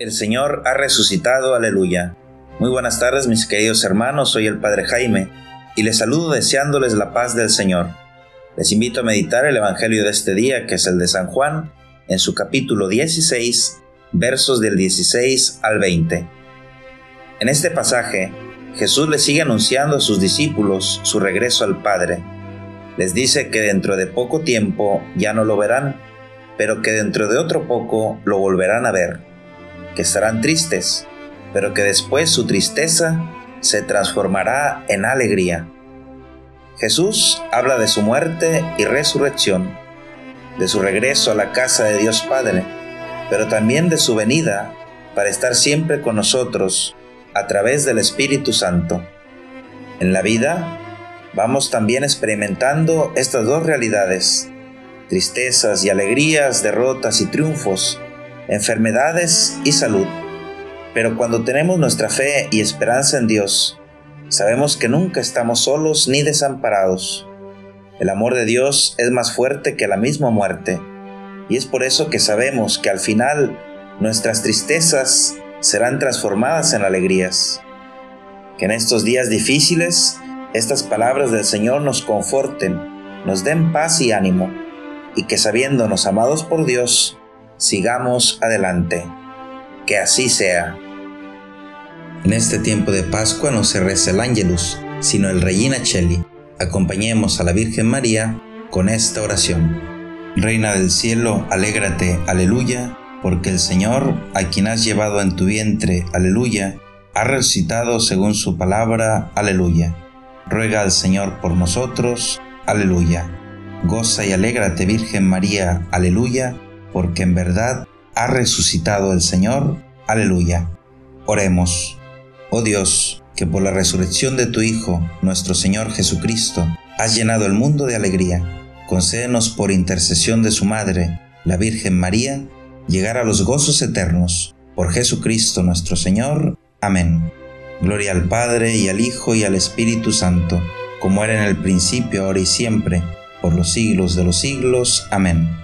El Señor ha resucitado, aleluya. Muy buenas tardes mis queridos hermanos, soy el Padre Jaime y les saludo deseándoles la paz del Señor. Les invito a meditar el Evangelio de este día, que es el de San Juan, en su capítulo 16, versos del 16 al 20. En este pasaje, Jesús le sigue anunciando a sus discípulos su regreso al Padre. Les dice que dentro de poco tiempo ya no lo verán, pero que dentro de otro poco lo volverán a ver que estarán tristes, pero que después su tristeza se transformará en alegría. Jesús habla de su muerte y resurrección, de su regreso a la casa de Dios Padre, pero también de su venida para estar siempre con nosotros a través del Espíritu Santo. En la vida vamos también experimentando estas dos realidades, tristezas y alegrías, derrotas y triunfos, enfermedades y salud. Pero cuando tenemos nuestra fe y esperanza en Dios, sabemos que nunca estamos solos ni desamparados. El amor de Dios es más fuerte que la misma muerte, y es por eso que sabemos que al final nuestras tristezas serán transformadas en alegrías. Que en estos días difíciles estas palabras del Señor nos conforten, nos den paz y ánimo, y que sabiéndonos amados por Dios, sigamos adelante. Que así sea. En este tiempo de Pascua no se reza el Ángelus, sino el Regina Cheli. Acompañemos a la Virgen María con esta oración. Reina del cielo, alégrate, aleluya, porque el Señor, a quien has llevado en tu vientre, aleluya, ha resucitado según su palabra, aleluya. Ruega al Señor por nosotros, aleluya. Goza y alégrate, Virgen María, aleluya porque en verdad ha resucitado el Señor. Aleluya. Oremos. Oh Dios, que por la resurrección de tu Hijo, nuestro Señor Jesucristo, has llenado el mundo de alegría. Concédenos por intercesión de su Madre, la Virgen María, llegar a los gozos eternos. Por Jesucristo nuestro Señor. Amén. Gloria al Padre y al Hijo y al Espíritu Santo, como era en el principio, ahora y siempre, por los siglos de los siglos. Amén.